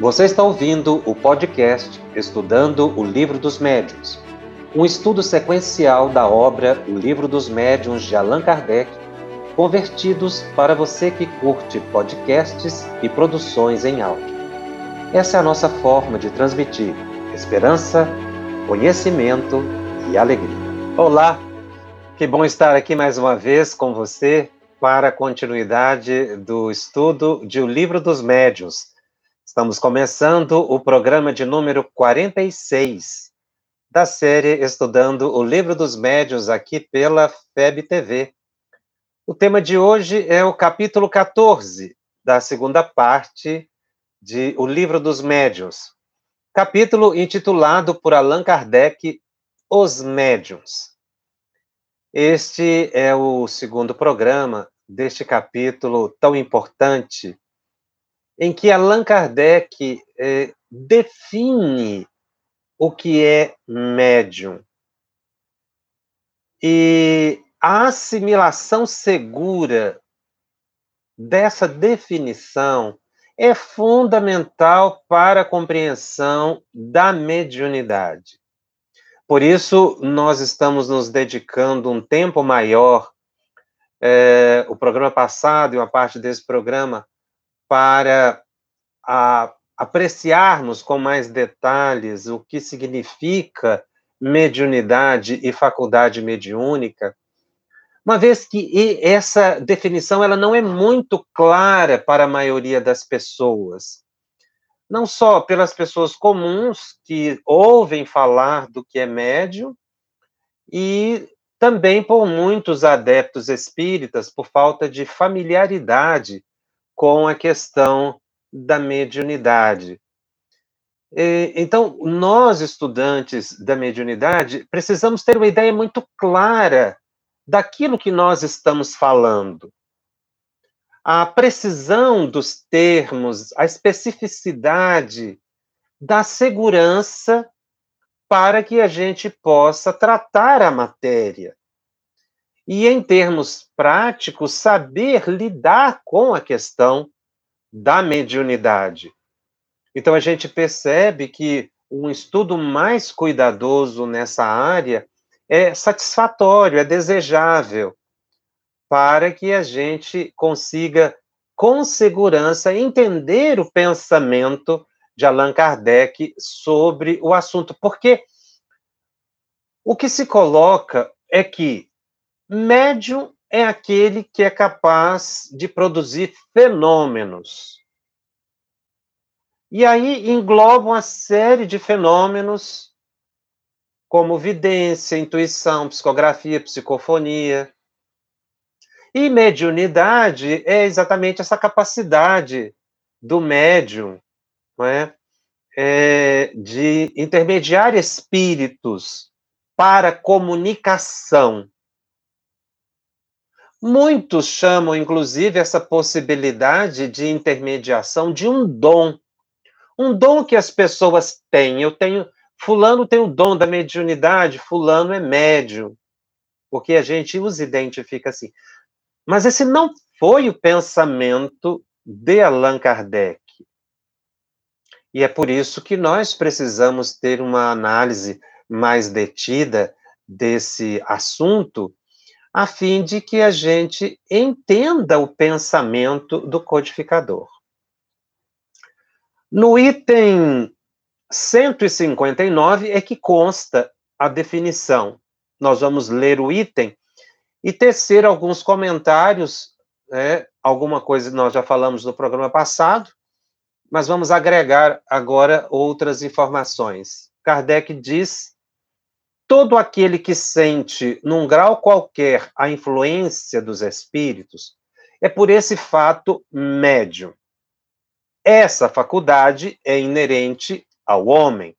Você está ouvindo o podcast Estudando o Livro dos Médiuns, um estudo sequencial da obra O Livro dos Médiuns de Allan Kardec, convertidos para você que curte podcasts e produções em áudio. Essa é a nossa forma de transmitir esperança, conhecimento e alegria. Olá, que bom estar aqui mais uma vez com você para a continuidade do estudo de O Livro dos Médiuns Estamos começando o programa de número 46 da série Estudando o Livro dos Médios aqui pela FEB TV. O tema de hoje é o capítulo 14 da segunda parte de O Livro dos Médios, capítulo intitulado por Allan Kardec Os Médiuns. Este é o segundo programa deste capítulo tão importante em que Allan Kardec é, define o que é médium. E a assimilação segura dessa definição é fundamental para a compreensão da mediunidade. Por isso, nós estamos nos dedicando um tempo maior, é, o programa passado e uma parte desse programa, para a, apreciarmos com mais detalhes o que significa mediunidade e faculdade mediúnica, uma vez que essa definição ela não é muito clara para a maioria das pessoas. Não só pelas pessoas comuns que ouvem falar do que é médium, e também por muitos adeptos espíritas, por falta de familiaridade com a questão da mediunidade. Então, nós, estudantes da mediunidade, precisamos ter uma ideia muito clara daquilo que nós estamos falando. A precisão dos termos, a especificidade da segurança para que a gente possa tratar a matéria e, em termos práticos, saber lidar com a questão da mediunidade. Então, a gente percebe que um estudo mais cuidadoso nessa área é satisfatório, é desejável, para que a gente consiga, com segurança, entender o pensamento de Allan Kardec sobre o assunto. Porque o que se coloca é que Médium é aquele que é capaz de produzir fenômenos. E aí engloba uma série de fenômenos, como vidência, intuição, psicografia, psicofonia. E mediunidade é exatamente essa capacidade do médium não é? É, de intermediar espíritos para comunicação. Muitos chamam, inclusive, essa possibilidade de intermediação de um dom. Um dom que as pessoas têm. Eu tenho. Fulano tem o dom da mediunidade, Fulano é médium. Porque a gente os identifica assim. Mas esse não foi o pensamento de Allan Kardec. E é por isso que nós precisamos ter uma análise mais detida desse assunto a fim de que a gente entenda o pensamento do codificador. No item 159 é que consta a definição. Nós vamos ler o item e tecer alguns comentários, né, alguma coisa nós já falamos no programa passado, mas vamos agregar agora outras informações. Kardec diz todo aquele que sente, num grau qualquer, a influência dos espíritos, é por esse fato médium. Essa faculdade é inerente ao homem.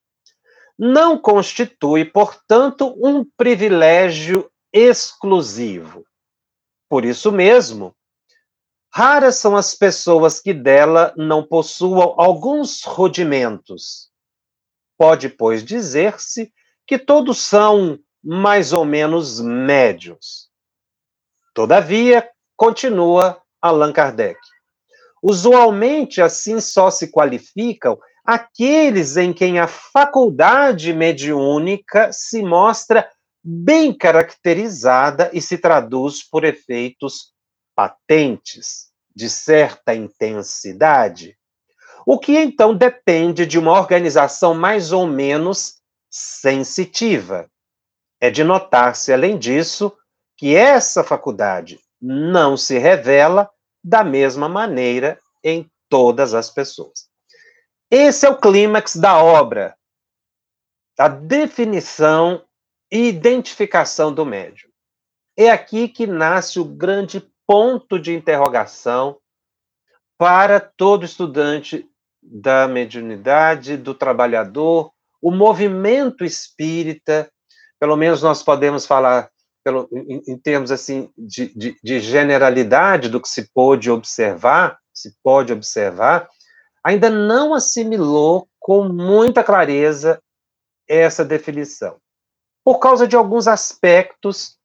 Não constitui, portanto, um privilégio exclusivo. Por isso mesmo, raras são as pessoas que dela não possuam alguns rudimentos. Pode, pois, dizer-se que todos são mais ou menos médios. Todavia, continua Allan Kardec, Usualmente, assim só se qualificam aqueles em quem a faculdade mediúnica se mostra bem caracterizada e se traduz por efeitos patentes, de certa intensidade, o que então depende de uma organização mais ou menos sensitiva. É de notar-se, além disso, que essa faculdade não se revela da mesma maneira em todas as pessoas. Esse é o clímax da obra, a definição e identificação do médium. É aqui que nasce o grande ponto de interrogação para todo estudante da mediunidade, do trabalhador, o movimento espírita, pelo menos nós podemos falar pelo, em, em termos assim de, de, de, generalidade do que se pôde observar, se pode observar, ainda não assimilou com muita clareza essa definição por causa de alguns aspectos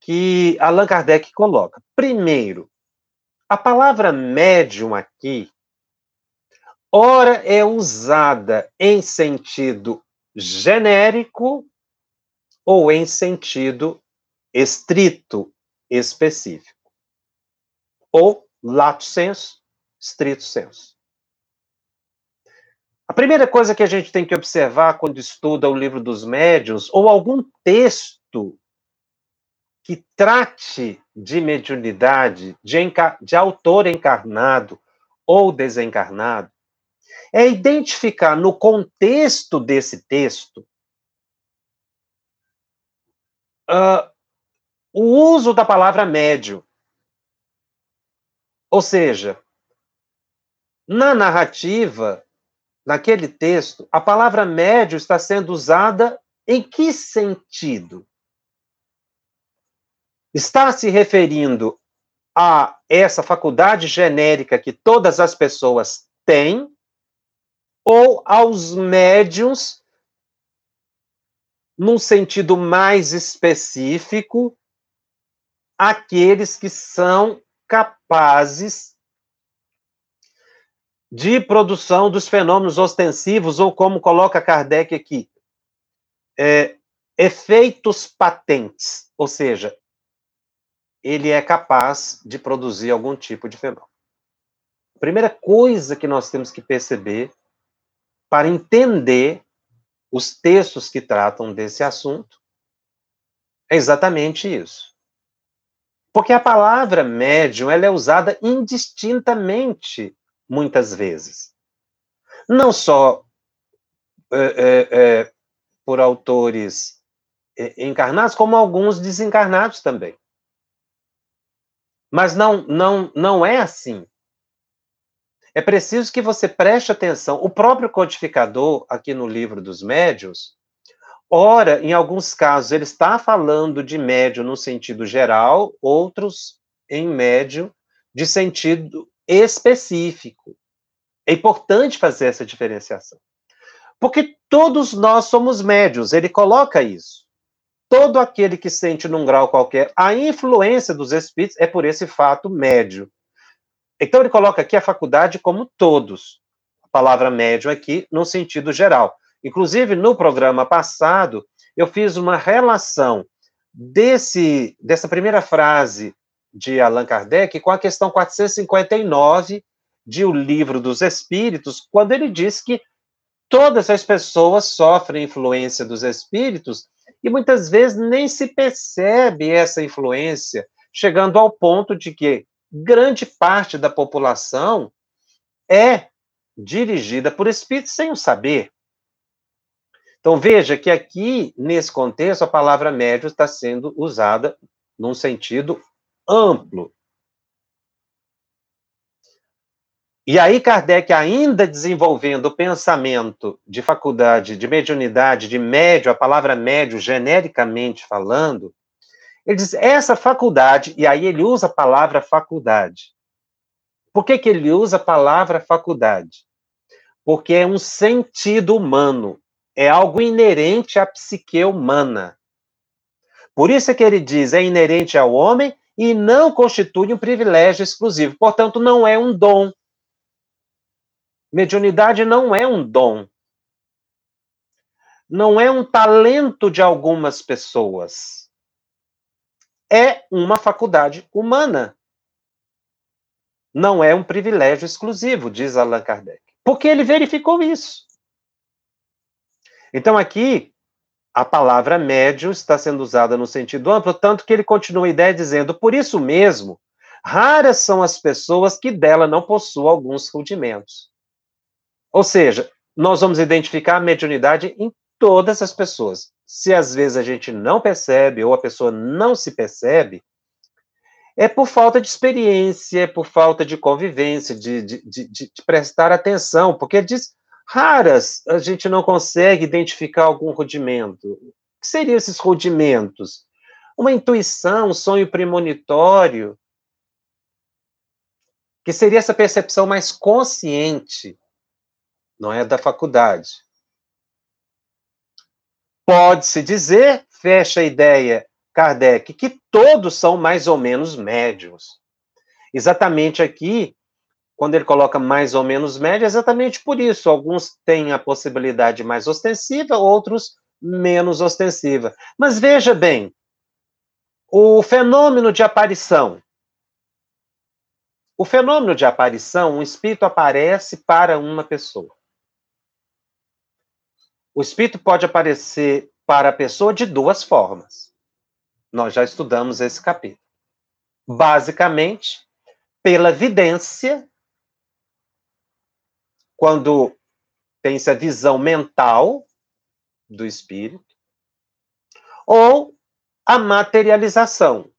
que Allan Kardec coloca. Primeiro, a palavra médium aqui, ora é usada em sentido genérico ou em sentido estrito, específico. Ou lato senso, estrito senso. A primeira coisa que a gente tem que observar quando estuda o livro dos médiuns, ou algum texto que trate de mediunidade, de, de autor encarnado ou desencarnado, é identificar no contexto desse texto uh, o uso da palavra médio. Ou seja, na narrativa, naquele texto, a palavra médio está sendo usada em que sentido? Está se referindo a essa faculdade genérica que todas as pessoas têm ou aos médiums num sentido mais específico, aqueles que são capazes de produção dos fenômenos ostensivos, ou como coloca Kardec aqui, é, efeitos patentes, ou seja, ele é capaz de produzir algum tipo de fenômeno. A primeira coisa que nós temos que perceber para entender os textos que tratam desse assunto é exatamente isso. Porque a palavra médium ela é usada indistintamente muitas vezes. Não só é, é, é, por autores é, encarnados, como alguns desencarnados também. Mas não, não, não é assim. É preciso que você preste atenção. O próprio codificador, aqui no livro dos médios, ora, em alguns casos, ele está falando de médio no sentido geral, outros em médio de sentido específico. É importante fazer essa diferenciação. Porque todos nós somos médios, ele coloca isso. Todo aquele que sente num grau qualquer a influência dos espíritos é por esse fato médio. Então ele coloca aqui a faculdade como todos. A palavra médio aqui no sentido geral. Inclusive no programa passado eu fiz uma relação desse dessa primeira frase de Allan Kardec com a questão 459 de O Livro dos Espíritos, quando ele diz que todas as pessoas sofrem influência dos espíritos e muitas vezes nem se percebe essa influência, chegando ao ponto de que grande parte da população é dirigida por espíritos sem o saber. Então veja que aqui, nesse contexto, a palavra médio está sendo usada num sentido amplo. E aí, Kardec, ainda desenvolvendo o pensamento de faculdade, de mediunidade, de médio, a palavra médio, genericamente falando, ele diz: essa faculdade, e aí ele usa a palavra faculdade. Por que, que ele usa a palavra faculdade? Porque é um sentido humano, é algo inerente à psique humana. Por isso é que ele diz: é inerente ao homem e não constitui um privilégio exclusivo. Portanto, não é um dom. Mediunidade não é um dom. Não é um talento de algumas pessoas. É uma faculdade humana. Não é um privilégio exclusivo, diz Allan Kardec. Porque ele verificou isso. Então, aqui, a palavra médio está sendo usada no sentido amplo, tanto que ele continua a ideia dizendo, por isso mesmo, raras são as pessoas que dela não possuam alguns rudimentos. Ou seja, nós vamos identificar a mediunidade em todas as pessoas. Se às vezes a gente não percebe ou a pessoa não se percebe, é por falta de experiência, é por falta de convivência, de, de, de, de prestar atenção, porque diz raras a gente não consegue identificar algum rudimento. O que seriam esses rudimentos? Uma intuição, um sonho premonitório, que seria essa percepção mais consciente, não é da faculdade. Pode-se dizer, fecha a ideia Kardec, que todos são mais ou menos médios. Exatamente aqui, quando ele coloca mais ou menos médio, é exatamente por isso. Alguns têm a possibilidade mais ostensiva, outros menos ostensiva. Mas veja bem, o fenômeno de aparição. O fenômeno de aparição, um espírito aparece para uma pessoa. O espírito pode aparecer para a pessoa de duas formas. Nós já estudamos esse capítulo. Basicamente, pela vidência quando tem essa visão mental do espírito, ou a materialização,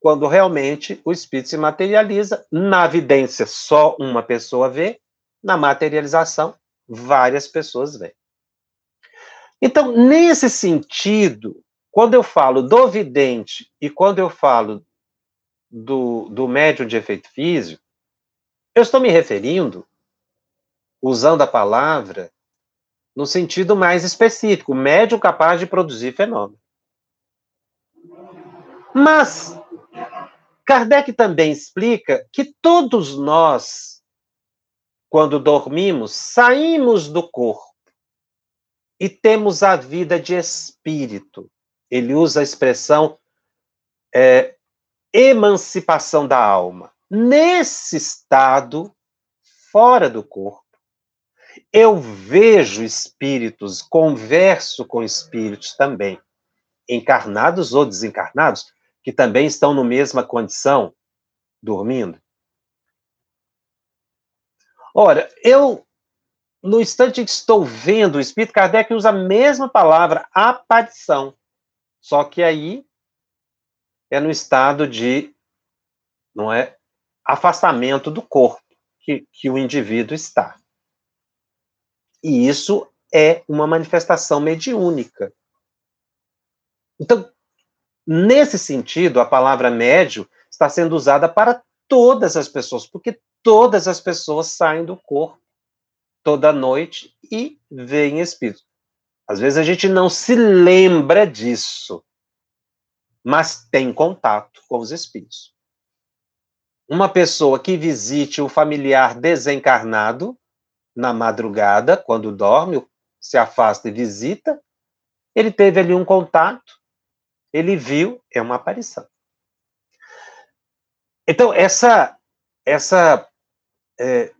quando realmente o espírito se materializa, na evidência só uma pessoa vê, na materialização várias pessoas veem. Então, nesse sentido, quando eu falo do vidente e quando eu falo do, do médium de efeito físico, eu estou me referindo usando a palavra no sentido mais específico, médium capaz de produzir fenômeno. Mas Kardec também explica que todos nós, quando dormimos, saímos do corpo e temos a vida de espírito. Ele usa a expressão é, emancipação da alma. Nesse estado, fora do corpo, eu vejo espíritos, converso com espíritos também, encarnados ou desencarnados, que também estão na mesma condição, dormindo. Ora, eu, no instante que estou vendo o espírito, Kardec usa a mesma palavra, aparição. Só que aí é no estado de, não é, afastamento do corpo que, que o indivíduo está. E isso é uma manifestação mediúnica. Então, nesse sentido, a palavra médio está sendo usada para todas as pessoas, porque todas as pessoas saem do corpo toda noite e veem espírito. Às vezes a gente não se lembra disso, mas tem contato com os espíritos. Uma pessoa que visite o familiar desencarnado na madrugada, quando dorme, se afasta e visita, ele teve ali um contato, ele viu, é uma aparição. Então, essa, essa é,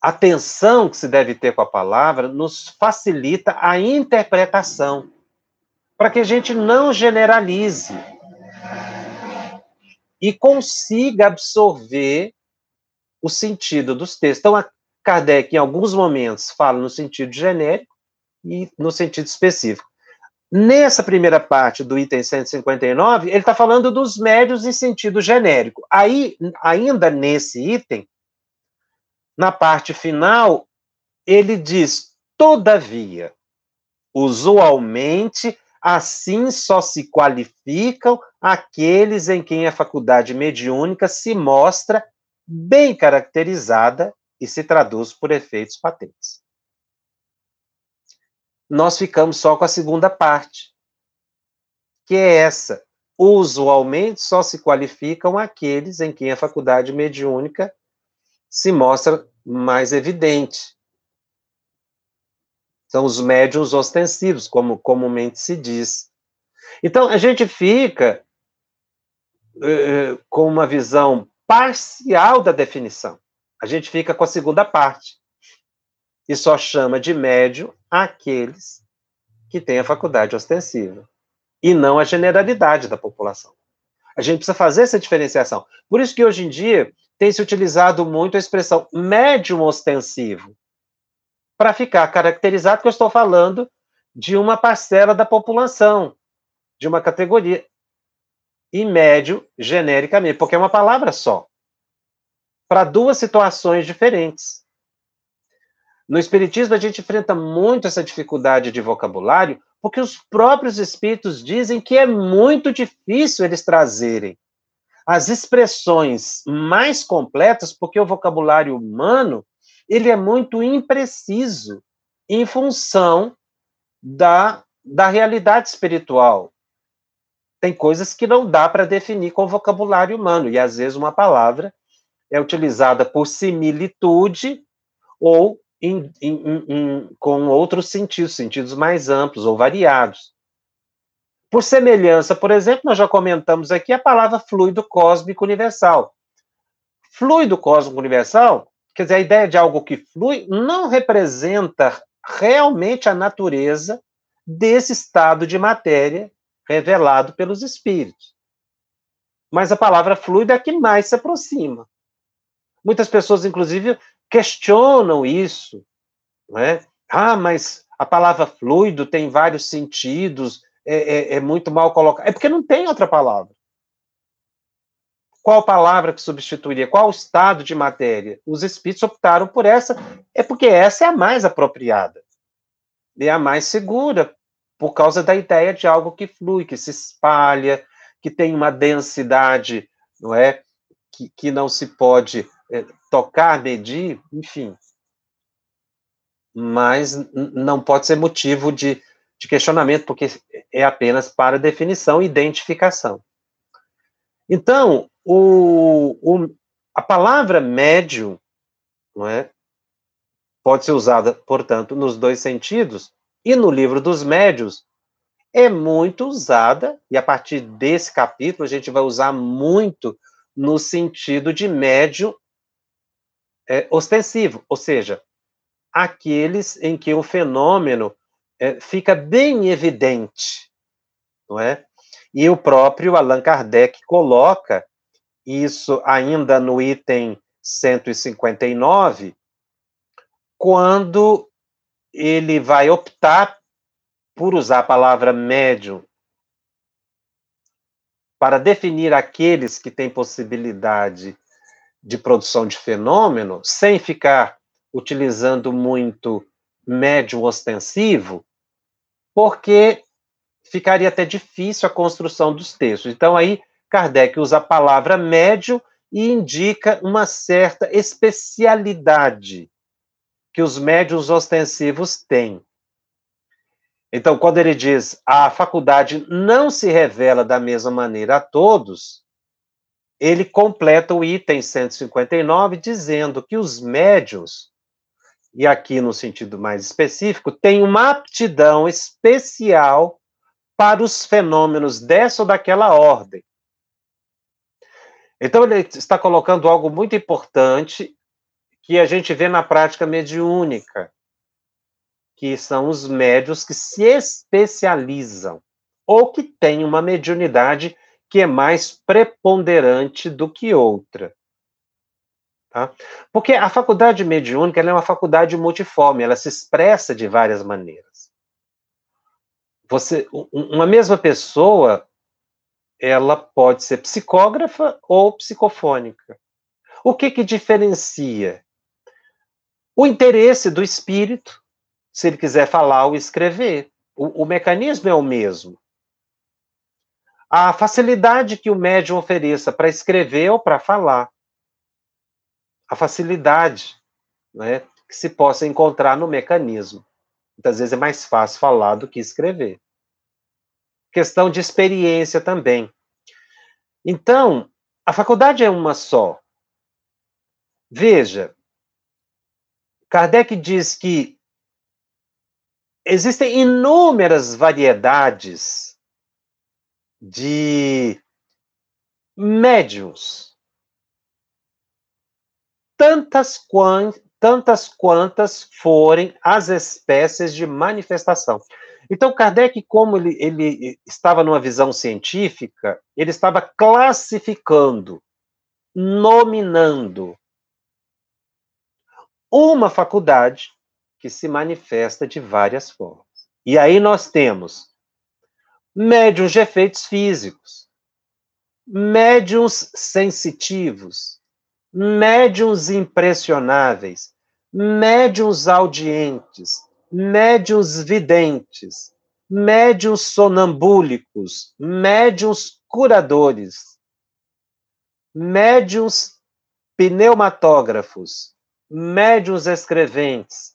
atenção que se deve ter com a palavra nos facilita a interpretação, para que a gente não generalize e consiga absorver o sentido dos textos. Então, Kardec, em alguns momentos, fala no sentido genérico e no sentido específico. Nessa primeira parte do item 159, ele está falando dos médios em sentido genérico. Aí, ainda nesse item, na parte final, ele diz: todavia, usualmente, assim só se qualificam aqueles em quem a faculdade mediúnica se mostra bem caracterizada e se traduz por efeitos patentes. Nós ficamos só com a segunda parte, que é essa. Usualmente só se qualificam aqueles em quem a faculdade mediúnica se mostra mais evidente. São os médiums ostensivos, como comumente se diz. Então, a gente fica uh, com uma visão parcial da definição. A gente fica com a segunda parte. E só chama de médium aqueles que têm a faculdade ostensiva. E não a generalidade da população. A gente precisa fazer essa diferenciação. Por isso que hoje em dia tem se utilizado muito a expressão médium ostensivo para ficar caracterizado que eu estou falando de uma parcela da população, de uma categoria. E médio, genericamente, porque é uma palavra só. Para duas situações diferentes. No Espiritismo, a gente enfrenta muito essa dificuldade de vocabulário, porque os próprios espíritos dizem que é muito difícil eles trazerem as expressões mais completas, porque o vocabulário humano ele é muito impreciso em função da, da realidade espiritual. Tem coisas que não dá para definir com o vocabulário humano, e às vezes uma palavra é utilizada por similitude ou em, em, em, com outros sentidos, sentidos mais amplos ou variados. Por semelhança, por exemplo, nós já comentamos aqui a palavra fluido cósmico universal. Fluido cósmico universal Quer dizer, a ideia de algo que flui não representa realmente a natureza desse estado de matéria revelado pelos espíritos. Mas a palavra fluida é a que mais se aproxima. Muitas pessoas, inclusive, questionam isso. Não é? Ah, mas a palavra fluido tem vários sentidos, é, é, é muito mal colocada. É porque não tem outra palavra. Qual palavra que substituiria? Qual estado de matéria? Os espíritos optaram por essa, é porque essa é a mais apropriada. É a mais segura, por causa da ideia de algo que flui, que se espalha, que tem uma densidade, não é? Que, que não se pode é, tocar, medir, enfim. Mas não pode ser motivo de, de questionamento, porque é apenas para definição e identificação. Então, o, o, a palavra médium não é, pode ser usada, portanto, nos dois sentidos, e no livro dos médios é muito usada, e a partir desse capítulo a gente vai usar muito no sentido de médium é, ostensivo, ou seja, aqueles em que o fenômeno é, fica bem evidente, não é? E o próprio Allan Kardec coloca isso ainda no item 159, quando ele vai optar por usar a palavra médium para definir aqueles que têm possibilidade de produção de fenômeno, sem ficar utilizando muito médium ostensivo, porque ficaria até difícil a construção dos textos. Então, aí, Kardec usa a palavra médio e indica uma certa especialidade que os médios ostensivos têm. Então, quando ele diz a faculdade não se revela da mesma maneira a todos, ele completa o item 159 dizendo que os médios, e aqui no sentido mais específico, têm uma aptidão especial para os fenômenos dessa ou daquela ordem. Então, ele está colocando algo muito importante que a gente vê na prática mediúnica, que são os médios que se especializam ou que têm uma mediunidade que é mais preponderante do que outra. Tá? Porque a faculdade mediúnica é uma faculdade multiforme, ela se expressa de várias maneiras. Você, uma mesma pessoa ela pode ser psicógrafa ou psicofônica. O que que diferencia? O interesse do espírito, se ele quiser falar ou escrever. O, o mecanismo é o mesmo. A facilidade que o médium ofereça para escrever ou para falar. A facilidade né, que se possa encontrar no mecanismo. Muitas vezes é mais fácil falar do que escrever questão de experiência também. Então, a faculdade é uma só. Veja, Kardec diz que existem inúmeras variedades de médiums, tantas, tantas quantas forem as espécies de manifestação. Então, Kardec, como ele, ele estava numa visão científica, ele estava classificando, nominando uma faculdade que se manifesta de várias formas. E aí nós temos médiums de efeitos físicos, médiums sensitivos, médiums impressionáveis, médiums audientes, médiums videntes, médiums sonambúlicos, médiums curadores, médiums pneumatógrafos, médiums escreventes,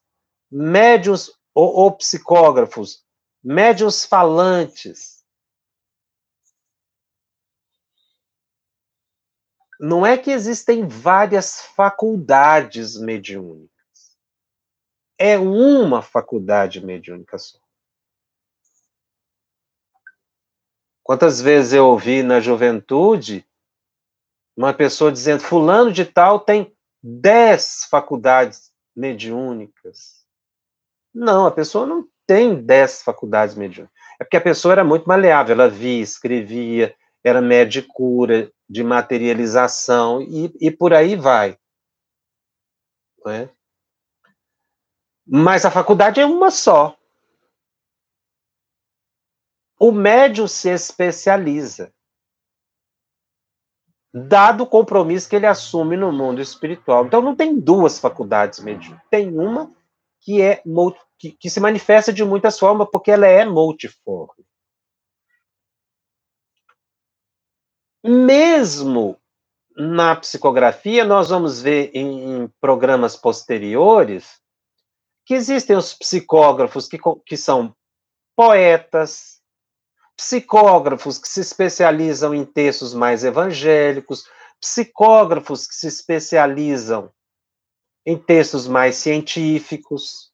médiums ou, ou psicógrafos, falantes. Não é que existem várias faculdades mediúnicas. É uma faculdade mediúnica só. Quantas vezes eu ouvi na juventude uma pessoa dizendo: Fulano de Tal tem dez faculdades mediúnicas. Não, a pessoa não tem dez faculdades mediúnicas. É porque a pessoa era muito maleável, ela via, escrevia, era média de cura, de materialização, e, e por aí vai. É? Mas a faculdade é uma só. O médium se especializa dado o compromisso que ele assume no mundo espiritual. Então, não tem duas faculdades mediúnicas, tem uma que é que, que, se manifesta de muitas formas, porque ela é multiforme. Mesmo na psicografia, nós vamos ver em, em programas posteriores que existem os psicógrafos que, que são poetas, psicógrafos que se especializam em textos mais evangélicos, psicógrafos que se especializam em textos mais científicos.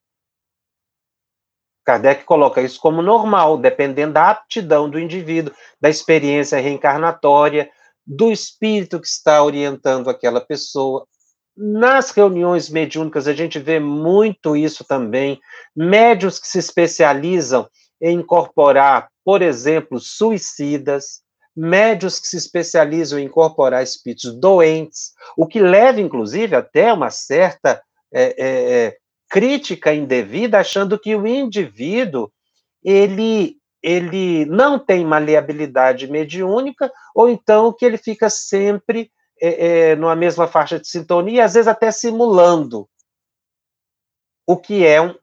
Kardec coloca isso como normal, dependendo da aptidão do indivíduo, da experiência reencarnatória, do espírito que está orientando aquela pessoa. Nas reuniões mediúnicas, a gente vê muito isso também. Médios que se especializam em incorporar por exemplo, suicidas, médios que se especializam em incorporar espíritos doentes, o que leva, inclusive, até uma certa é, é, crítica indevida, achando que o indivíduo ele, ele não tem maleabilidade mediúnica, ou então que ele fica sempre é, é, numa mesma faixa de sintonia, às vezes até simulando, o que é um,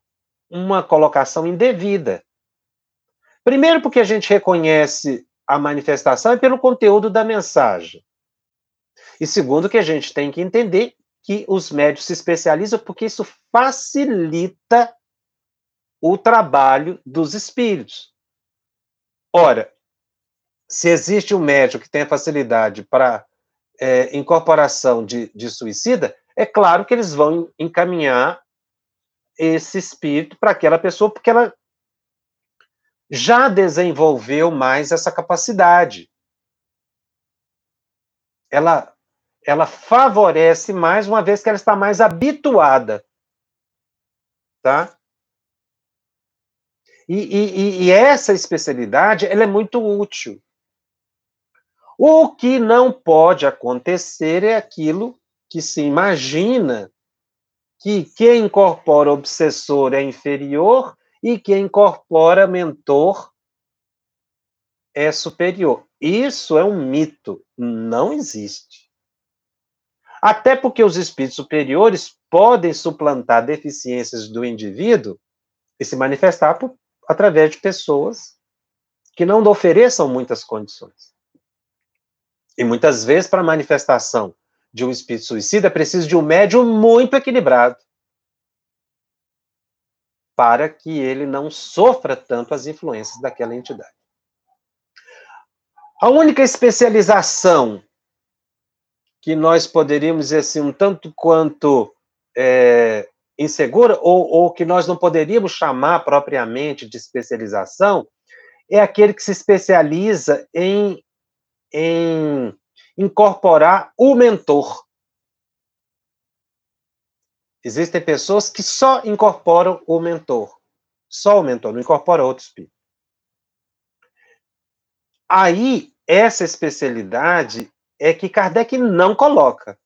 uma colocação indevida. Primeiro, porque a gente reconhece a manifestação e pelo conteúdo da mensagem. E segundo, que a gente tem que entender que os médios se especializam porque isso facilita o trabalho dos espíritos. Ora, se existe um médico que tem facilidade para é, incorporação de, de suicida, é claro que eles vão encaminhar esse espírito para aquela pessoa, porque ela já desenvolveu mais essa capacidade. Ela, ela favorece mais, uma vez que ela está mais habituada. Tá? E, e, e essa especialidade ela é muito útil. O que não pode acontecer é aquilo que se imagina que quem incorpora obsessor é inferior e quem incorpora mentor é superior. Isso é um mito, não existe. Até porque os espíritos superiores podem suplantar deficiências do indivíduo e se manifestar por, através de pessoas que não ofereçam muitas condições. E muitas vezes, para a manifestação de um espírito suicida, é preciso de um médium muito equilibrado para que ele não sofra tanto as influências daquela entidade. A única especialização que nós poderíamos dizer assim, um tanto quanto é, insegura, ou, ou que nós não poderíamos chamar propriamente de especialização, é aquele que se especializa em, em incorporar o mentor. Existem pessoas que só incorporam o mentor. Só o mentor, não incorpora outro espírito. Aí, essa especialidade é que Kardec não coloca.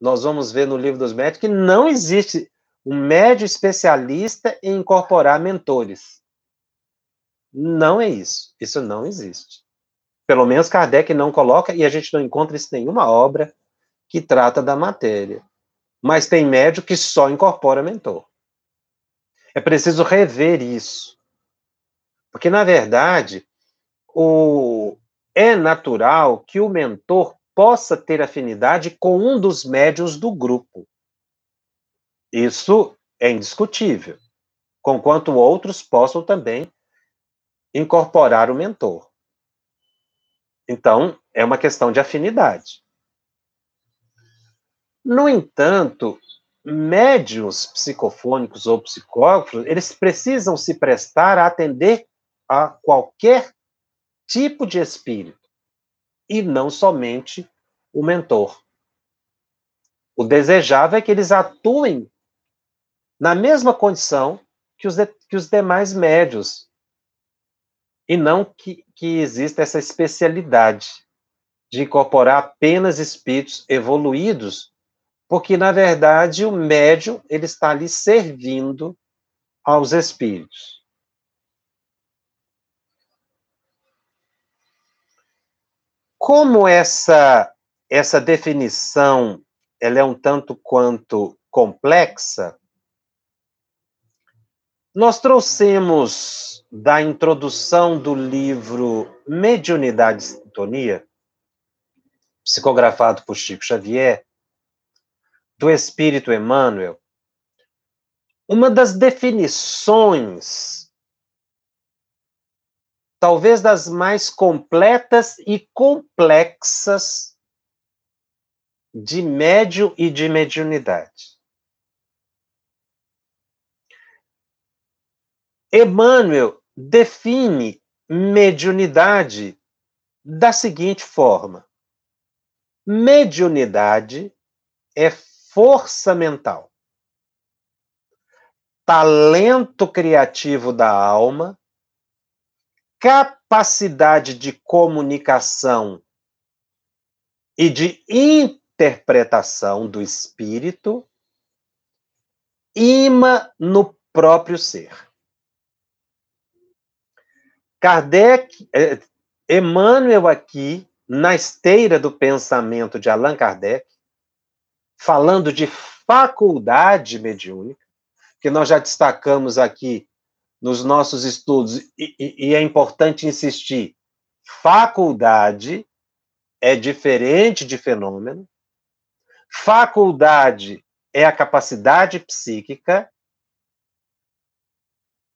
Nós vamos ver no livro dos médicos que não existe um médio especialista em incorporar mentores. Não é isso. Isso não existe. Pelo menos Kardec não coloca e a gente não encontra isso em nenhuma obra que trata da matéria. Mas tem médio que só incorpora mentor. É preciso rever isso. Porque, na verdade, o, é natural que o mentor possa ter afinidade com um dos médios do grupo. Isso é indiscutível, conquanto outros possam também incorporar o mentor. Então, é uma questão de afinidade. No entanto, médios psicofônicos ou psicógrafos, eles precisam se prestar a atender a qualquer tipo de espírito e não somente o mentor. O desejável é que eles atuem na mesma condição que os, de, que os demais médios, e não que, que exista essa especialidade de incorporar apenas espíritos evoluídos, porque, na verdade, o médium ele está ali servindo aos espíritos. Como essa essa definição ela é um tanto quanto complexa, nós trouxemos da introdução do livro Mediunidade e Sintonia, psicografado por Chico Xavier, do Espírito Emmanuel, uma das definições talvez das mais completas e complexas de médio e de mediunidade. Emmanuel define mediunidade da seguinte forma: mediunidade é força mental, talento criativo da alma capacidade de comunicação e de interpretação do espírito ima no próprio ser. Kardec, eh, Emmanuel aqui, na esteira do pensamento de Allan Kardec, falando de faculdade mediúnica, que nós já destacamos aqui nos nossos estudos, e, e, é importante insistir, faculdade é diferente de fenômeno. Faculdade é a capacidade psíquica.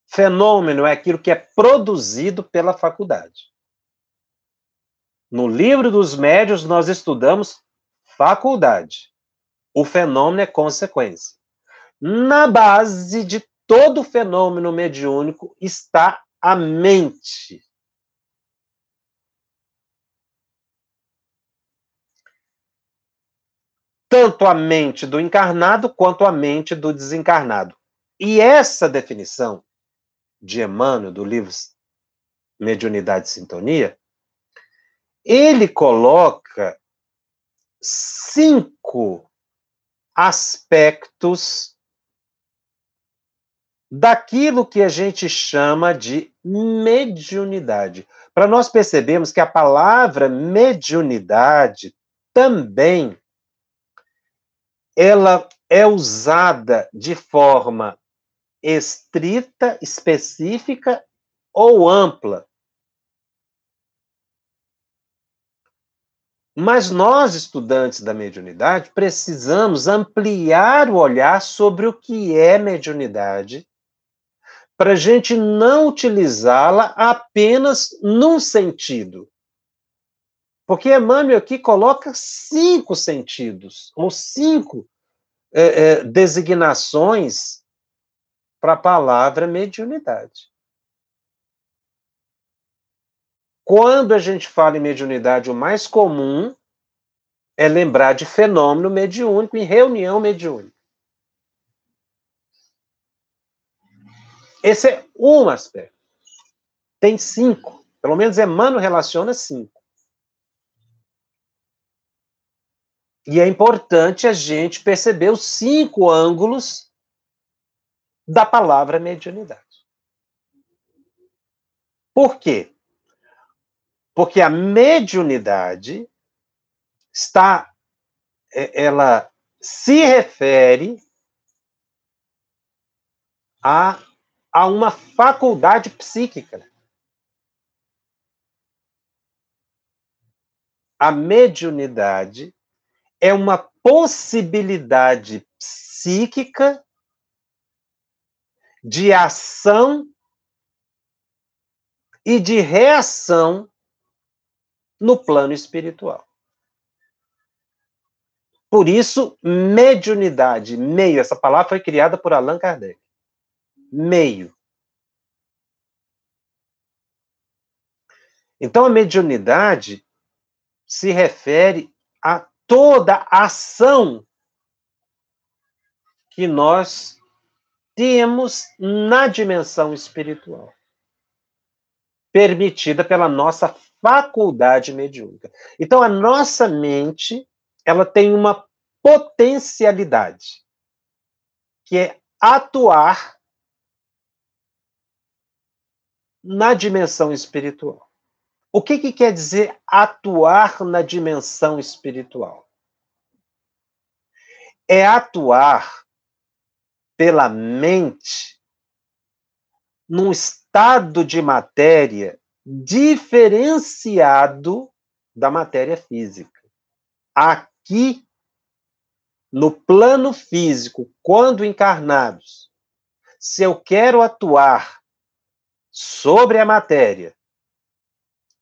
Fenômeno é aquilo que é produzido pela faculdade. No livro dos médios, nós estudamos faculdade. O fenômeno é consequência. Na base de todo fenômeno mediúnico está a mente. Tanto a mente do encarnado quanto a mente do desencarnado. E essa definição de Emmanuel, do livro Mediunidade e Sintonia, ele coloca cinco aspectos daquilo que a gente chama de mediunidade. Para nós percebermos que a palavra mediunidade também ela é usada de forma estrita, específica ou ampla. Mas nós, estudantes da mediunidade, precisamos ampliar o olhar sobre o que é mediunidade para a gente não utilizá-la apenas num sentido. Porque Emmanuel aqui coloca cinco sentidos, ou cinco é, é, designações para a palavra mediunidade. Quando a gente fala em mediunidade, o mais comum é lembrar de fenômeno mediúnico em reunião mediúnica. Esse é um aspecto. Tem cinco. Pelo menos Emmanuel relaciona cinco. E é importante a gente perceber os cinco ângulos da palavra mediunidade. Por quê? Porque a mediunidade está, é, ela se refere a, a uma faculdade psíquica. A mediunidade é uma possibilidade psíquica de ação e de reação no plano espiritual. Por isso, mediunidade, meio, essa palavra foi criada por Allan Kardec. Meio. Então, a mediunidade se refere a toda ação que nós temos na dimensão espiritual, permitida pela nossa faculdade mediúnica. Então, a nossa mente ela tem uma potencialidade, que é atuar na dimensão espiritual. O que, que quer dizer atuar na dimensão espiritual? É atuar pela mente num estado de matéria diferenciado da matéria física. Aqui no plano físico, quando encarnados, se eu quero atuar sobre a matéria,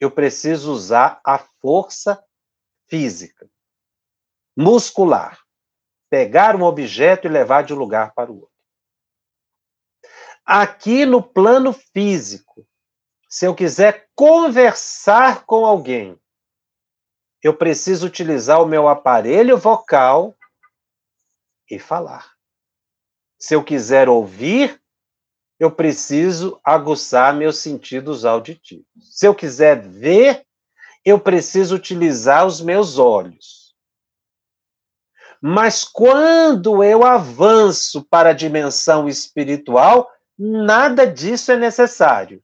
eu preciso usar a força física, muscular, pegar um objeto e levar de um lugar para o outro. Aqui no plano físico, se eu quiser conversar com alguém, eu preciso utilizar o meu aparelho vocal e falar. Se eu quiser ouvir, eu preciso aguçar meus sentidos auditivos. Se eu quiser ver, eu preciso utilizar os meus olhos. Mas quando eu avanço para a dimensão espiritual, nada disso é necessário.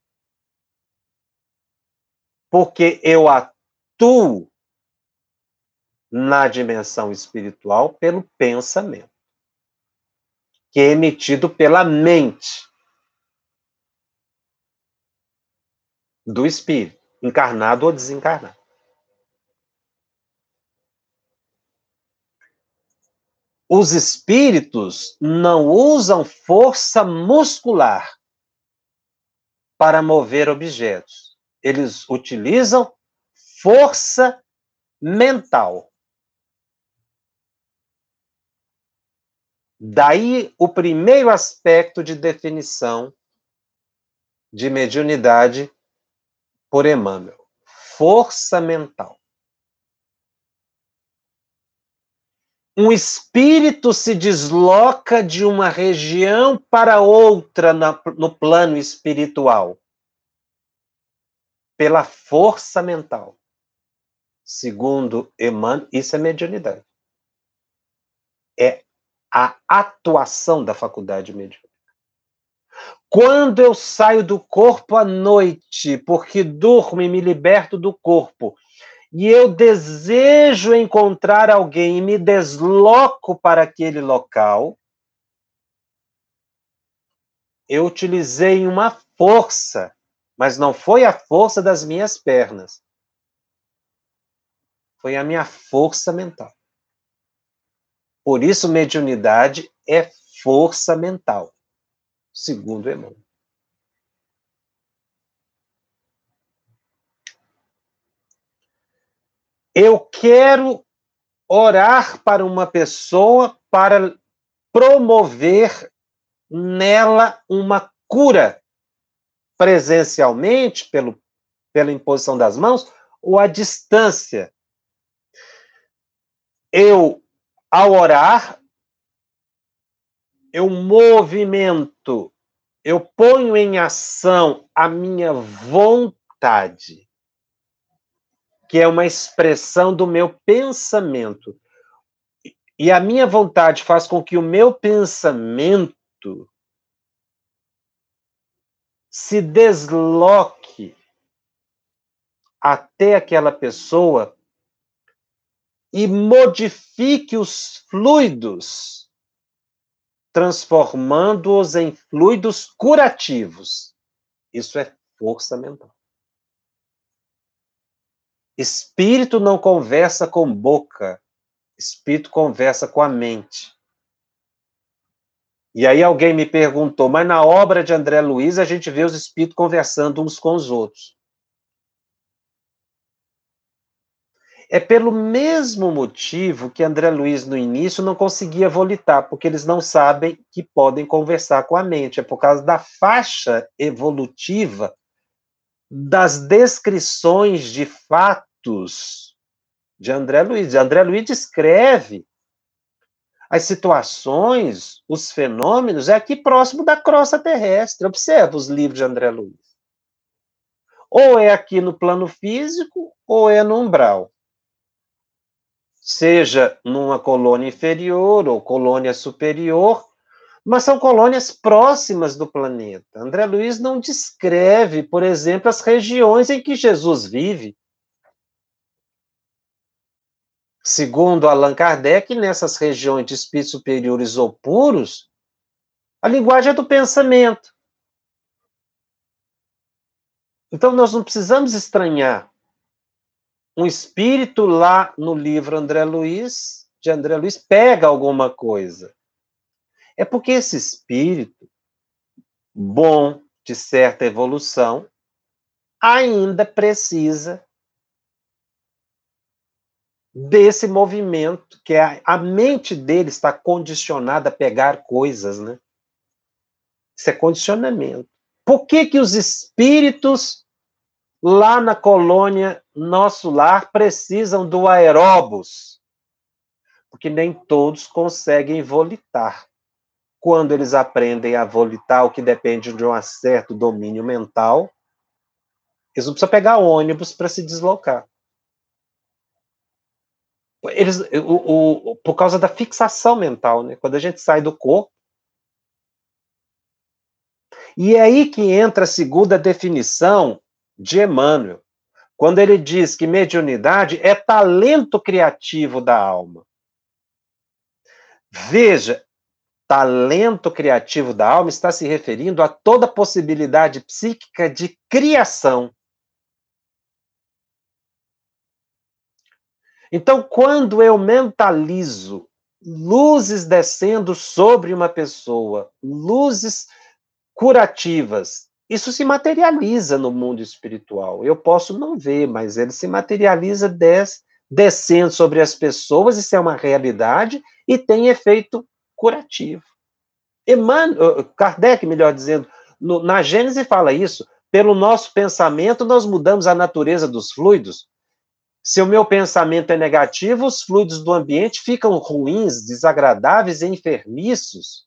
Porque eu atuo na dimensão espiritual pelo pensamento, que é emitido pela mente do espírito, encarnado ou desencarnado. Os espíritos não usam força muscular para mover objetos. Eles utilizam força mental. Daí o primeiro aspecto de definição de mediunidade por Emmanuel: força mental. Um espírito se desloca de uma região para outra no plano espiritual pela força mental. Segundo Emmanuel, isso é mediunidade. É a atuação da faculdade mediúnica. Quando eu saio do corpo à noite, porque durmo e me liberto do corpo, e eu desejo encontrar alguém e me desloco para aquele local, eu utilizei uma força, mas não foi a força das minhas pernas. Foi a minha força mental. Por isso, mediunidade é força mental, segundo Emmanuel. Eu quero orar para uma pessoa para promover nela uma cura presencialmente, pelo, pela imposição das mãos, ou à distância. Eu, ao orar, eu movimento, eu ponho em ação a minha vontade, que é uma expressão do meu pensamento. E a minha vontade faz com que o meu pensamento se desloque até aquela pessoa e modifique os fluidos, transformando-os em fluidos curativos. Isso é força mental. Espírito não conversa com boca, espírito conversa com a mente. E aí alguém me perguntou, mas na obra de André Luiz a gente vê os espíritos conversando uns com os outros. É pelo mesmo motivo que André Luiz, no início, não conseguia volitar, porque eles não sabem que podem conversar com a mente. É por causa da faixa evolutiva das descrições de fatos de André Luiz. André Luiz descreve as situações, os fenômenos, é aqui próximo da crosta terrestre. Observa os livros de André Luiz. Ou é aqui no plano físico, ou é no umbral. Seja numa colônia inferior ou colônia superior, mas são colônias próximas do planeta. André Luiz não descreve, por exemplo, as regiões em que Jesus vive. Segundo Allan Kardec, nessas regiões de espíritos superiores ou puros, a linguagem é do pensamento. Então, nós não precisamos estranhar um espírito lá no livro André Luiz, de André Luiz, pega alguma coisa. É porque esse espírito, bom, de certa evolução, ainda precisa desse movimento, que é a, mente dele está condicionada a pegar coisas, né? Isso é condicionamento. Por que que os espíritos lá na colônia Nosso Lar precisam do aeróbus? Porque nem todos conseguem volitar. Quando eles aprendem a volitar, o que depende de um certo domínio mental, eles não precisam pegar ônibus para se deslocar eles, o, o, por causa da fixação mental, né? Quando a gente sai do corpo. E é aí que entra a segunda definição de Emmanuel, quando ele diz que mediunidade é talento criativo da alma. Veja, talento criativo da alma está se referindo a toda possibilidade psíquica de criação. Então, quando eu mentalizo luzes descendo sobre uma pessoa, luzes curativas, isso se materializa no mundo espiritual. Eu posso não ver, mas ele se materializa des, descendo sobre as pessoas, isso é uma realidade e tem efeito curativo. Emmanuel, Kardec, melhor dizendo, no, na Gênese fala isso. Pelo nosso pensamento, nós mudamos a natureza dos fluidos. Se o meu pensamento é negativo, os fluidos do ambiente ficam ruins, desagradáveis e enfermiços.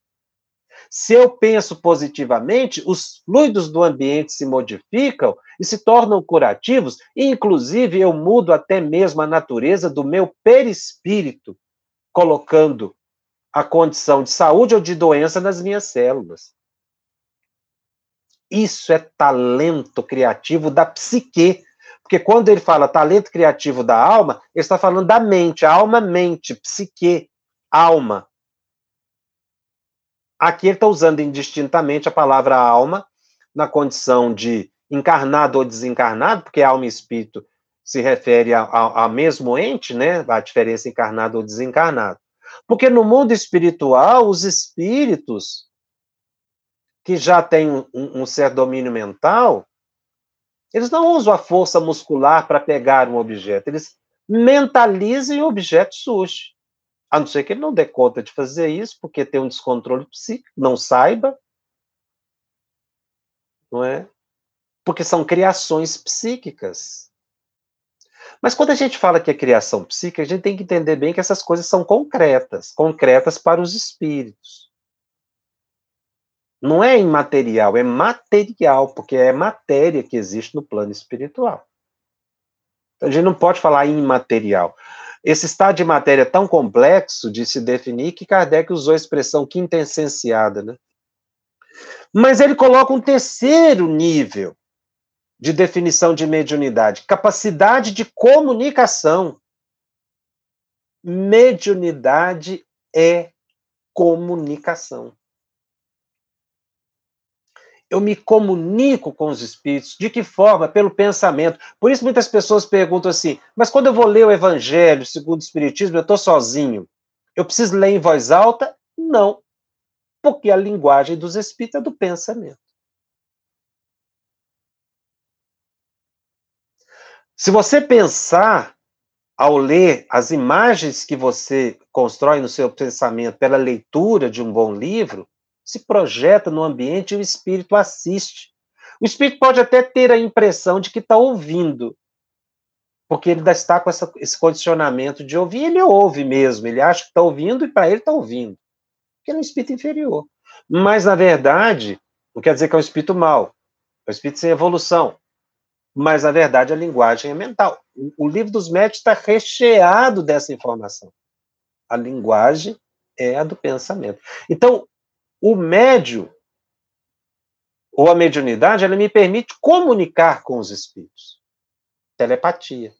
Se eu penso positivamente, os fluidos do ambiente se modificam e se tornam curativos, inclusive eu mudo até mesmo a natureza do meu perispírito, colocando a condição de saúde ou de doença nas minhas células. Isso é talento criativo da psique, porque quando ele fala talento criativo da alma, ele está falando da mente, alma, mente, psique, alma. Aqui ele está usando indistintamente a palavra alma na condição de encarnado ou desencarnado, porque alma e espírito se refere ao mesmo ente, né? A diferença encarnado ou desencarnado. Porque no mundo espiritual, os espíritos que já têm um, um certo domínio mental, eles não usam a força muscular para pegar um objeto, eles mentaliza e o objeto surge. A não ser que ele não dê conta de fazer isso, porque tem um descontrole psíquico, não saiba. Não é? Porque são criações psíquicas. Mas quando a gente fala que é criação psíquica, a gente tem que entender bem que essas coisas são concretas, concretas para os espíritos. Não é imaterial, é material, porque é matéria que existe no plano espiritual. Então, a gente não pode falar imaterial. Esse estado de matéria é tão complexo de se definir que Kardec usou a expressão quintessenciada, né? Mas ele coloca um terceiro nível de definição de mediunidade, capacidade de comunicação. Mediunidade é comunicação eu me comunico com os espíritos. De que forma? Pelo pensamento. Por isso muitas pessoas perguntam assim: mas quando eu vou ler o Evangelho segundo o Espiritismo, eu estou sozinho. Eu preciso ler em voz alta? Não. Porque a linguagem dos espíritos é do pensamento. Se você pensar ao ler as imagens que você constrói no seu pensamento pela leitura de um bom livro, se projeta no ambiente e o espírito assiste. O espírito pode até ter a impressão de que está ouvindo, porque ele está com essa, esse condicionamento de ouvir, ele ouve mesmo, ele acha que está ouvindo e para ele está ouvindo, porque é um espírito inferior. Mas, na verdade, não quer dizer que é um espírito mau, é um espírito sem evolução. Mas, na verdade, a linguagem é mental. O livro dos médicos está recheado dessa informação. A linguagem é a do pensamento. Então, o médio, ou a mediunidade, ela me permite comunicar com os espíritos. Telepatia.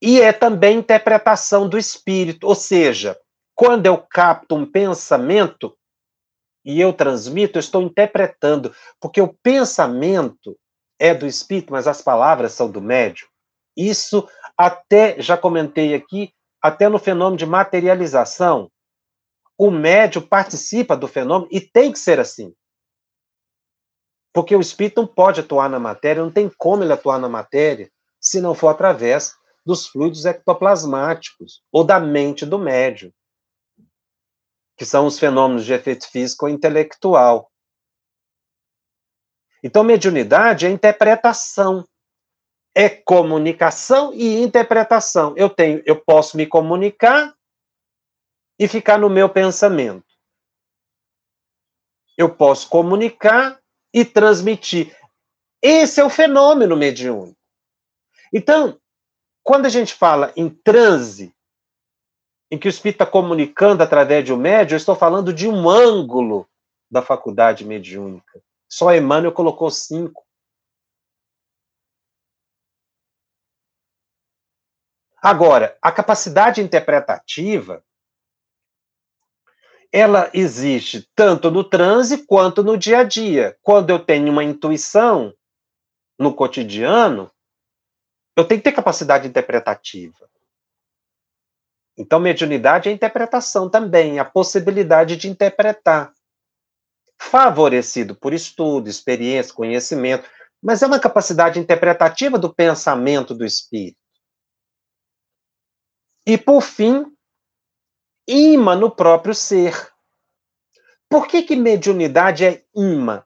E é também interpretação do espírito, ou seja, quando eu capto um pensamento e eu transmito, eu estou interpretando, porque o pensamento é do espírito, mas as palavras são do médium. Isso até já comentei aqui, até no fenômeno de materialização, o médio participa do fenômeno e tem que ser assim. Porque o espírito não pode atuar na matéria, não tem como ele atuar na matéria se não for através dos fluidos ectoplasmáticos ou da mente do médio, que são os fenômenos de efeito físico ou intelectual. Então, mediunidade é interpretação é comunicação e interpretação. Eu tenho, eu posso me comunicar e ficar no meu pensamento. Eu posso comunicar e transmitir. Esse é o fenômeno mediúnico. Então, quando a gente fala em transe, em que o espírito está comunicando através de um médium, eu estou falando de um ângulo da faculdade mediúnica. Só Emmanuel colocou cinco. Agora, a capacidade interpretativa ela existe tanto no transe quanto no dia a dia. Quando eu tenho uma intuição no cotidiano, eu tenho que ter capacidade interpretativa. Então, mediunidade é interpretação também, a possibilidade de interpretar. Favorecido por estudo, experiência, conhecimento, mas é uma capacidade interpretativa do pensamento do espírito. E, por fim, imã no próprio ser. Por que, que mediunidade é imã?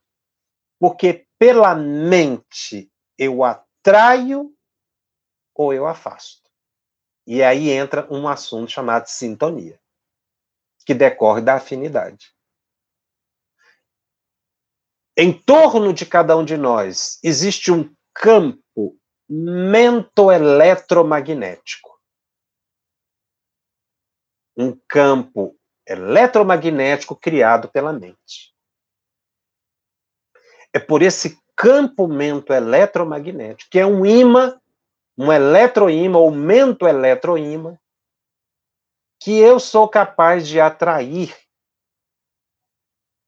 Porque pela mente eu atraio ou eu afasto. E aí entra um assunto chamado sintonia, que decorre da afinidade. Em torno de cada um de nós existe um campo mento-eletromagnético um campo eletromagnético criado pela mente. É por esse campo mento eletromagnético, que é um imã, um eletroímã ou mento eletroímã, que eu sou capaz de atrair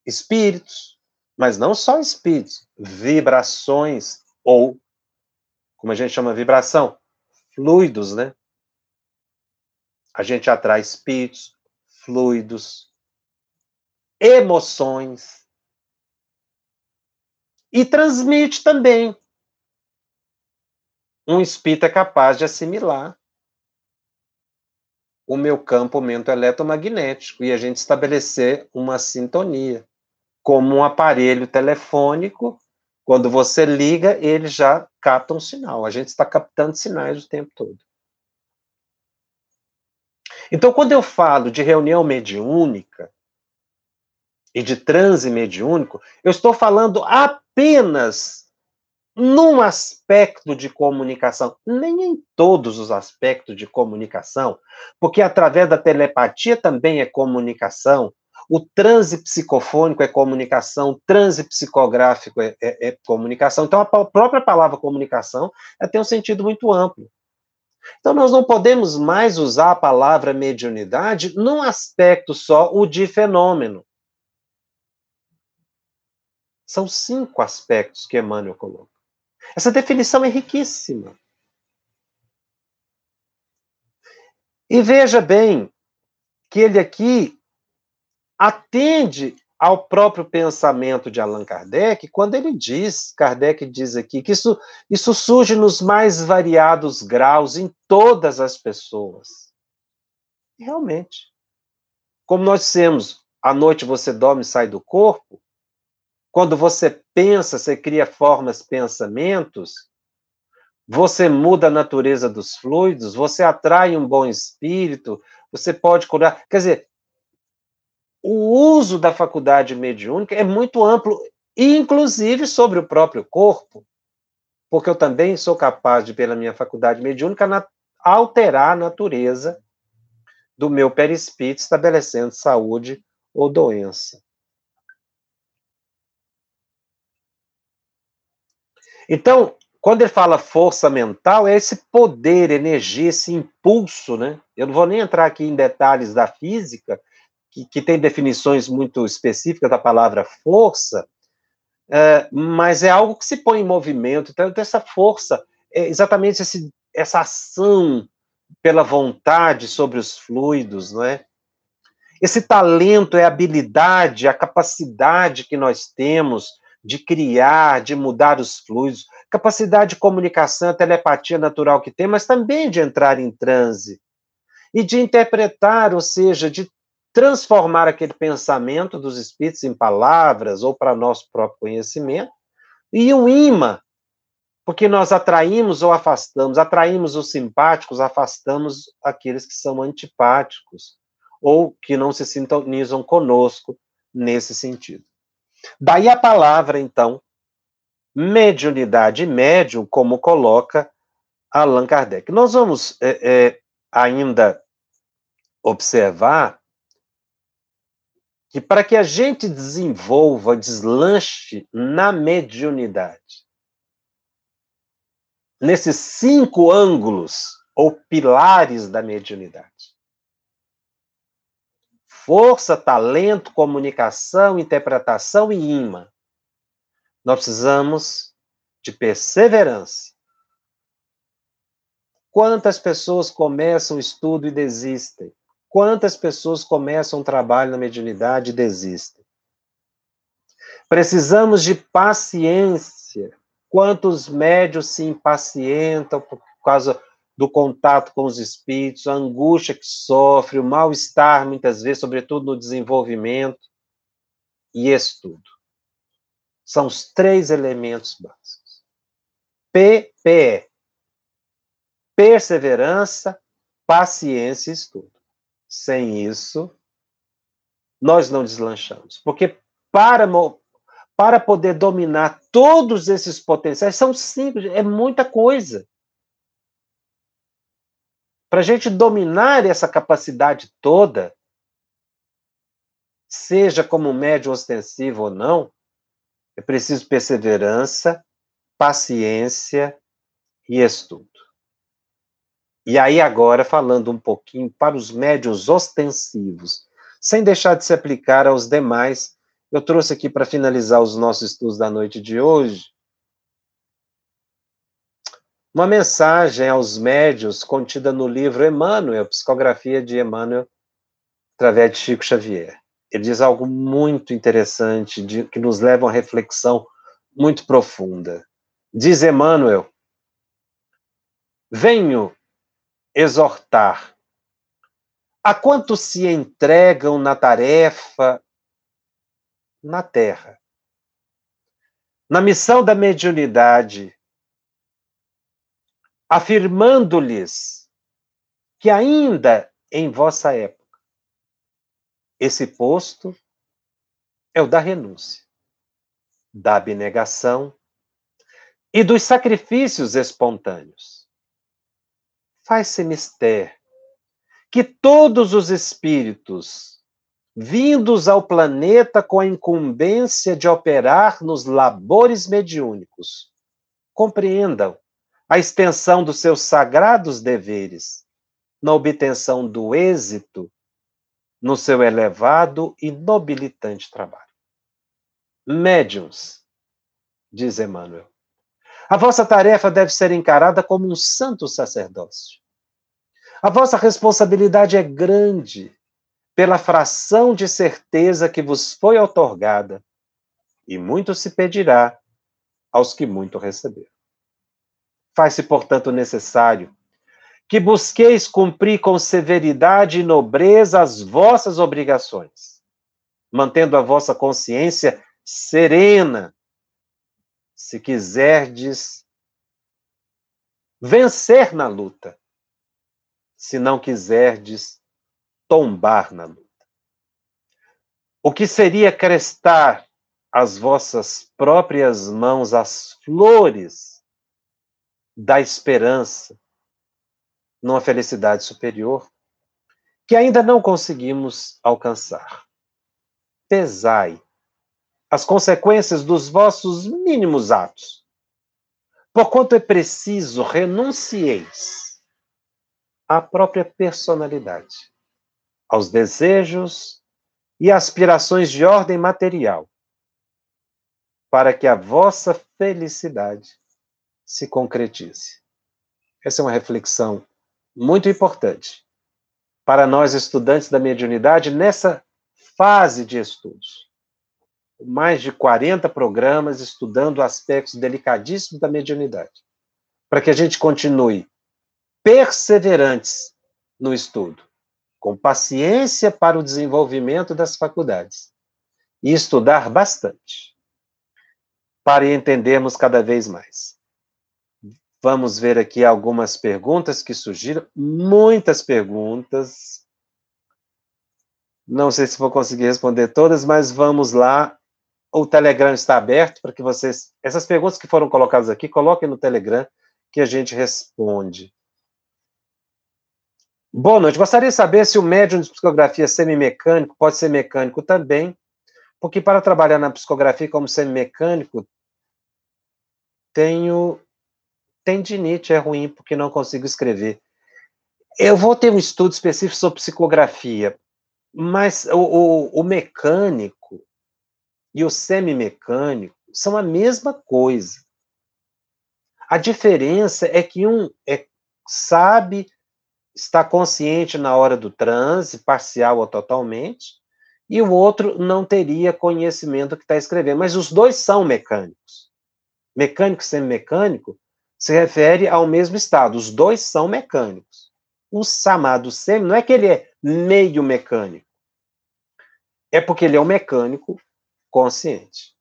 espíritos, mas não só espíritos, vibrações ou, como a gente chama vibração, fluidos, né? A gente atrai espíritos, fluidos, emoções. e transmite também. Um espírito é capaz de assimilar o meu campo mento eletromagnético e a gente estabelecer uma sintonia. Como um aparelho telefônico, quando você liga, ele já capta um sinal. A gente está captando sinais o tempo todo. Então, quando eu falo de reunião mediúnica e de transe mediúnico, eu estou falando apenas num aspecto de comunicação, nem em todos os aspectos de comunicação, porque através da telepatia também é comunicação, o transe psicofônico é comunicação, o transe psicográfico é, é, é comunicação. Então, a própria palavra comunicação tem um sentido muito amplo. Então, nós não podemos mais usar a palavra mediunidade num aspecto só, o de fenômeno. São cinco aspectos que Emmanuel coloca. Essa definição é riquíssima. E veja bem que ele aqui atende ao próprio pensamento de Allan Kardec, quando ele diz, Kardec diz aqui, que isso, isso surge nos mais variados graus em todas as pessoas. Realmente. Como nós dissemos, à noite você dorme e sai do corpo, quando você pensa, você cria formas, pensamentos, você muda a natureza dos fluidos, você atrai um bom espírito, você pode curar. Quer dizer, o uso da faculdade mediúnica é muito amplo, inclusive sobre o próprio corpo, porque eu também sou capaz de, pela minha faculdade mediúnica, alterar a natureza do meu perispírito, estabelecendo saúde ou doença. Então, quando ele fala força mental, é esse poder, energia, esse impulso, né? Eu não vou nem entrar aqui em detalhes da física, que, que tem definições muito específicas da palavra força, é, mas é algo que se põe em movimento. Então, essa força, é exatamente esse, essa ação pela vontade sobre os fluidos, não é? Esse talento é a habilidade, a capacidade que nós temos de criar, de mudar os fluidos, capacidade de comunicação, telepatia natural que tem, mas também de entrar em transe e de interpretar, ou seja, de transformar aquele pensamento dos espíritos em palavras ou para nosso próprio conhecimento, e um imã, porque nós atraímos ou afastamos, atraímos os simpáticos, afastamos aqueles que são antipáticos ou que não se sintonizam conosco nesse sentido. Daí a palavra, então, mediunidade médium, como coloca Allan Kardec. Nós vamos é, é, ainda observar que para que a gente desenvolva, deslanche na mediunidade, nesses cinco ângulos ou pilares da mediunidade, força, talento, comunicação, interpretação e imã. Nós precisamos de perseverança. Quantas pessoas começam o estudo e desistem? Quantas pessoas começam um trabalho na mediunidade e desistem? Precisamos de paciência. Quantos médios se impacientam por causa do contato com os espíritos, a angústia que sofre, o mal-estar, muitas vezes, sobretudo no desenvolvimento, e estudo. São os três elementos básicos. PPE. Perseverança, paciência e estudo. Sem isso, nós não deslanchamos. Porque para, para poder dominar todos esses potenciais, são simples, é muita coisa. Para a gente dominar essa capacidade toda, seja como médio ostensivo ou não, é preciso perseverança, paciência e estudo. E aí, agora, falando um pouquinho para os médios ostensivos, sem deixar de se aplicar aos demais, eu trouxe aqui para finalizar os nossos estudos da noite de hoje uma mensagem aos médios contida no livro Emmanuel, Psicografia de Emmanuel, através de Chico Xavier. Ele diz algo muito interessante, de, que nos leva a uma reflexão muito profunda. Diz Emmanuel: Venho exortar a quantos se entregam na tarefa na terra, na missão da mediunidade, afirmando-lhes que ainda em vossa época esse posto é o da renúncia, da abnegação e dos sacrifícios espontâneos. Faz-se mister que todos os espíritos vindos ao planeta com a incumbência de operar nos labores mediúnicos compreendam a extensão dos seus sagrados deveres na obtenção do êxito no seu elevado e nobilitante trabalho. Médiuns, diz Emmanuel, a vossa tarefa deve ser encarada como um santo sacerdócio. A vossa responsabilidade é grande pela fração de certeza que vos foi otorgada, e muito se pedirá aos que muito receberam. Faz-se, portanto, necessário que busqueis cumprir com severidade e nobreza as vossas obrigações, mantendo a vossa consciência serena, se quiserdes vencer na luta, se não quiserdes tombar na luta. O que seria crestar as vossas próprias mãos as flores da esperança, numa felicidade superior que ainda não conseguimos alcançar. Pesai as consequências dos vossos mínimos atos, porquanto é preciso renuncieis à própria personalidade, aos desejos e aspirações de ordem material, para que a vossa felicidade se concretize. Essa é uma reflexão muito importante para nós estudantes da mediunidade nessa fase de estudos. Mais de 40 programas estudando aspectos delicadíssimos da mediunidade, para que a gente continue perseverantes no estudo, com paciência para o desenvolvimento das faculdades e estudar bastante, para entendermos cada vez mais. Vamos ver aqui algumas perguntas que surgiram, muitas perguntas. Não sei se vou conseguir responder todas, mas vamos lá. O Telegram está aberto para que vocês. Essas perguntas que foram colocadas aqui, coloquem no Telegram que a gente responde. Boa noite. Gostaria de saber se o médium de psicografia semimecânico pode ser mecânico também, porque para trabalhar na psicografia como semimecânico, tenho tendinite é ruim porque não consigo escrever. Eu vou ter um estudo específico sobre psicografia, mas o, o, o mecânico e o semimecânico são a mesma coisa. A diferença é que um é, sabe, está consciente na hora do transe, parcial ou totalmente, e o outro não teria conhecimento que está escrevendo. Mas os dois são mecânicos. Mecânico e semimecânico se refere ao mesmo estado. Os dois são mecânicos. O chamado semi não é que ele é meio mecânico, é porque ele é um mecânico consciente.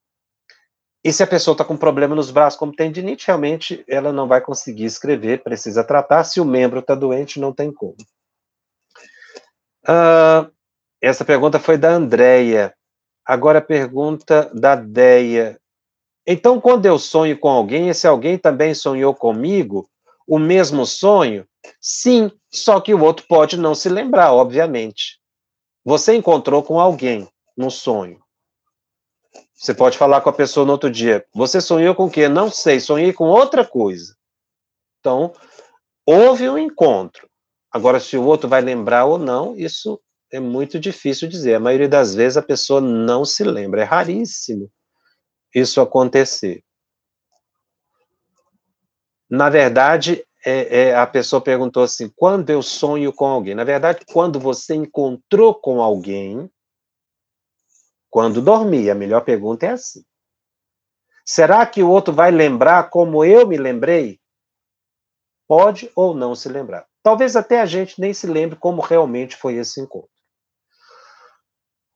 E se a pessoa está com problema nos braços, como tendinite, realmente ela não vai conseguir escrever, precisa tratar. Se o membro está doente, não tem como. Uh, essa pergunta foi da Andréia. Agora a pergunta da Deia. Então, quando eu sonho com alguém, esse alguém também sonhou comigo o mesmo sonho? Sim, só que o outro pode não se lembrar, obviamente. Você encontrou com alguém no sonho. Você pode falar com a pessoa no outro dia. Você sonhou com o quê? Não sei, sonhei com outra coisa. Então, houve um encontro. Agora, se o outro vai lembrar ou não, isso é muito difícil dizer. A maioria das vezes a pessoa não se lembra, é raríssimo isso acontecer. Na verdade, é, é, a pessoa perguntou assim: quando eu sonho com alguém? Na verdade, quando você encontrou com alguém, quando dormia. A melhor pergunta é assim. Será que o outro vai lembrar como eu me lembrei? Pode ou não se lembrar. Talvez até a gente nem se lembre como realmente foi esse encontro.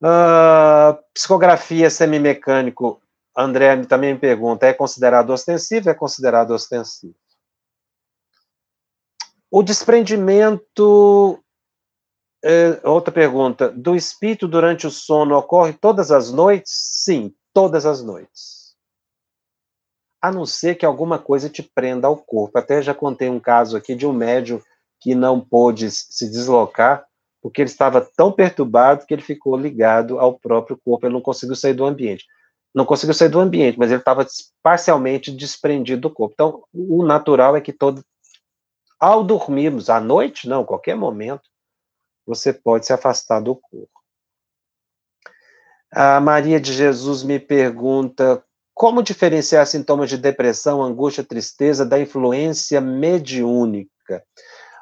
Uh, psicografia semimecânico, André também me pergunta, é considerado ostensivo? É considerado ostensivo. O desprendimento, é, outra pergunta, do espírito durante o sono ocorre todas as noites? Sim, todas as noites. A não ser que alguma coisa te prenda ao corpo. Até já contei um caso aqui de um médium que não pôde se deslocar porque ele estava tão perturbado que ele ficou ligado ao próprio corpo, ele não conseguiu sair do ambiente. Não conseguiu sair do ambiente, mas ele estava parcialmente desprendido do corpo. Então, o natural é que todo. Ao dormirmos, à noite, não, qualquer momento, você pode se afastar do corpo. A Maria de Jesus me pergunta como diferenciar sintomas de depressão, angústia, tristeza da influência mediúnica.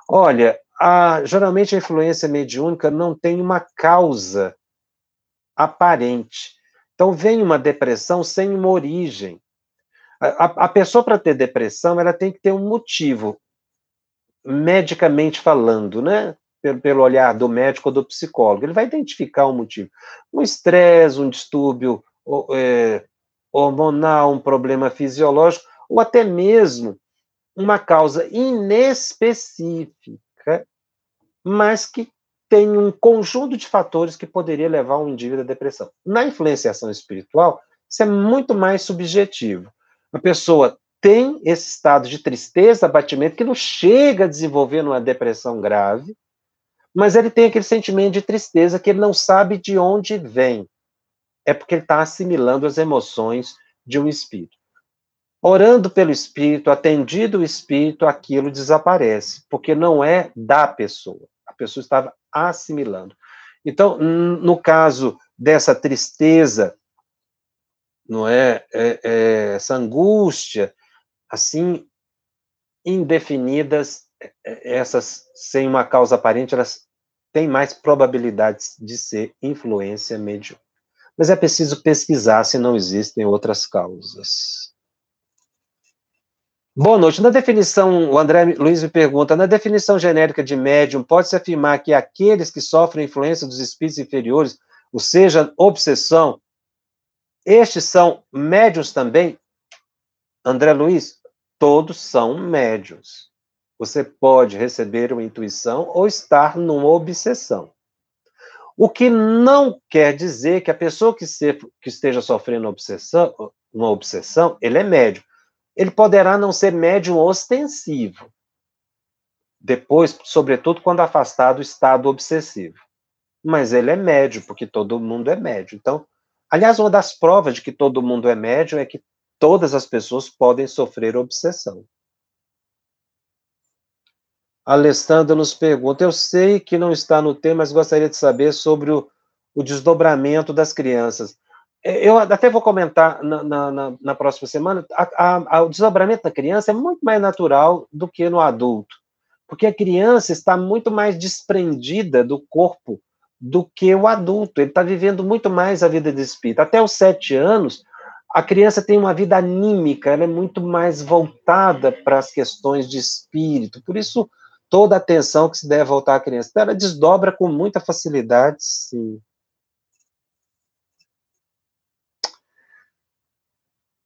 Olha, a, geralmente a influência mediúnica não tem uma causa aparente. Então, vem uma depressão sem uma origem. A, a pessoa, para ter depressão, ela tem que ter um motivo, medicamente falando, né? Pelo, pelo olhar do médico ou do psicólogo. Ele vai identificar um motivo. Um estresse, um distúrbio é, hormonal, um problema fisiológico, ou até mesmo uma causa inespecífica mas que tem um conjunto de fatores que poderia levar um indivíduo à depressão. Na influenciação espiritual, isso é muito mais subjetivo. A pessoa tem esse estado de tristeza, abatimento, que não chega a desenvolver uma depressão grave, mas ele tem aquele sentimento de tristeza que ele não sabe de onde vem. É porque ele está assimilando as emoções de um espírito. Orando pelo espírito, atendido o espírito, aquilo desaparece, porque não é da pessoa. A pessoa estava assimilando. Então, no caso dessa tristeza, não é, é, é essa angústia, assim, indefinidas, essas sem uma causa aparente, elas têm mais probabilidades de ser influência mediúnica. Mas é preciso pesquisar se não existem outras causas. Boa noite. Na definição, o André Luiz me pergunta: na definição genérica de médium, pode-se afirmar que aqueles que sofrem influência dos espíritos inferiores, ou seja, obsessão, estes são médios também? André Luiz, todos são médios. Você pode receber uma intuição ou estar numa obsessão. O que não quer dizer que a pessoa que, se, que esteja sofrendo obsessão, uma obsessão, ele é médio ele poderá não ser médium ostensivo. Depois, sobretudo quando afastado do estado obsessivo. Mas ele é médio, porque todo mundo é médio. Então, aliás, uma das provas de que todo mundo é médio é que todas as pessoas podem sofrer obsessão. Alessandra nos pergunta: Eu sei que não está no tema, mas gostaria de saber sobre o, o desdobramento das crianças. Eu até vou comentar na, na, na próxima semana, a, a, o desdobramento da criança é muito mais natural do que no adulto, porque a criança está muito mais desprendida do corpo do que o adulto, ele está vivendo muito mais a vida de espírito. Até os sete anos, a criança tem uma vida anímica, ela é muito mais voltada para as questões de espírito, por isso toda a atenção que se deve voltar à criança. Então, ela desdobra com muita facilidade, sim.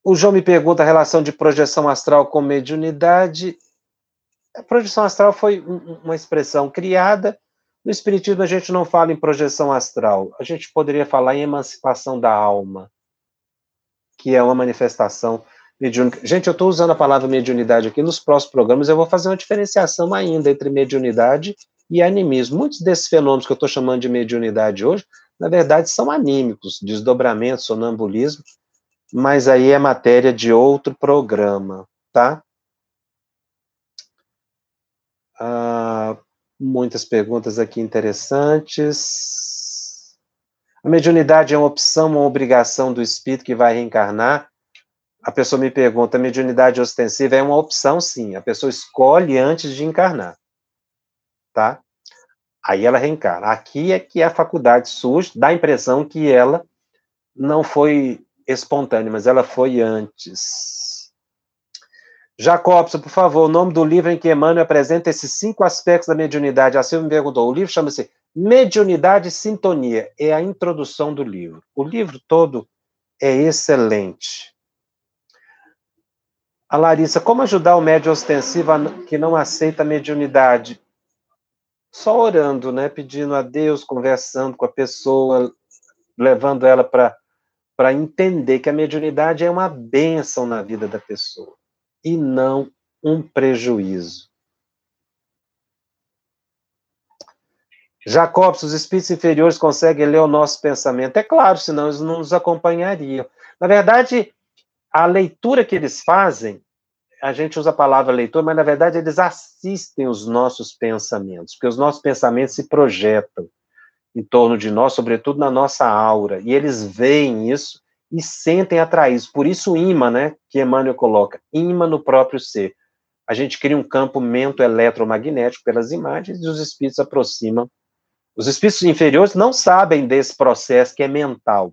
O João me pergunta a relação de projeção astral com mediunidade. A projeção astral foi uma expressão criada. No Espiritismo, a gente não fala em projeção astral. A gente poderia falar em emancipação da alma, que é uma manifestação Gente, eu estou usando a palavra mediunidade aqui. Nos próximos programas, eu vou fazer uma diferenciação ainda entre mediunidade e animismo. Muitos desses fenômenos que eu estou chamando de mediunidade hoje, na verdade, são anímicos, desdobramento, sonambulismo, mas aí é matéria de outro programa, tá? Ah, muitas perguntas aqui interessantes. A mediunidade é uma opção, uma obrigação do espírito que vai reencarnar? A pessoa me pergunta, mediunidade ostensiva é uma opção, sim. A pessoa escolhe antes de encarnar, tá? Aí ela reencarna. Aqui é que a faculdade surge, dá a impressão que ela não foi espontânea, mas ela foi antes. Jacobson, por favor, o nome do livro em que Emmanuel apresenta esses cinco aspectos da mediunidade. A Silvia me perguntou, o livro chama-se Mediunidade e Sintonia. É a introdução do livro. O livro todo é excelente. A Larissa, como ajudar o médium ostensivo que não aceita a mediunidade? Só orando, né? Pedindo a Deus, conversando com a pessoa, levando ela para entender que a mediunidade é uma bênção na vida da pessoa e não um prejuízo. Jacobs, os espíritos inferiores conseguem ler o nosso pensamento? É claro, senão eles não nos acompanhariam. Na verdade, a leitura que eles fazem, a gente usa a palavra leitor, mas na verdade eles assistem os nossos pensamentos, porque os nossos pensamentos se projetam em torno de nós, sobretudo na nossa aura, e eles veem isso e sentem atraídos. Por isso, o imã, né, que Emmanuel coloca, imã no próprio ser. A gente cria um campo mento-eletromagnético pelas imagens e os espíritos aproximam. Os espíritos inferiores não sabem desse processo que é mental,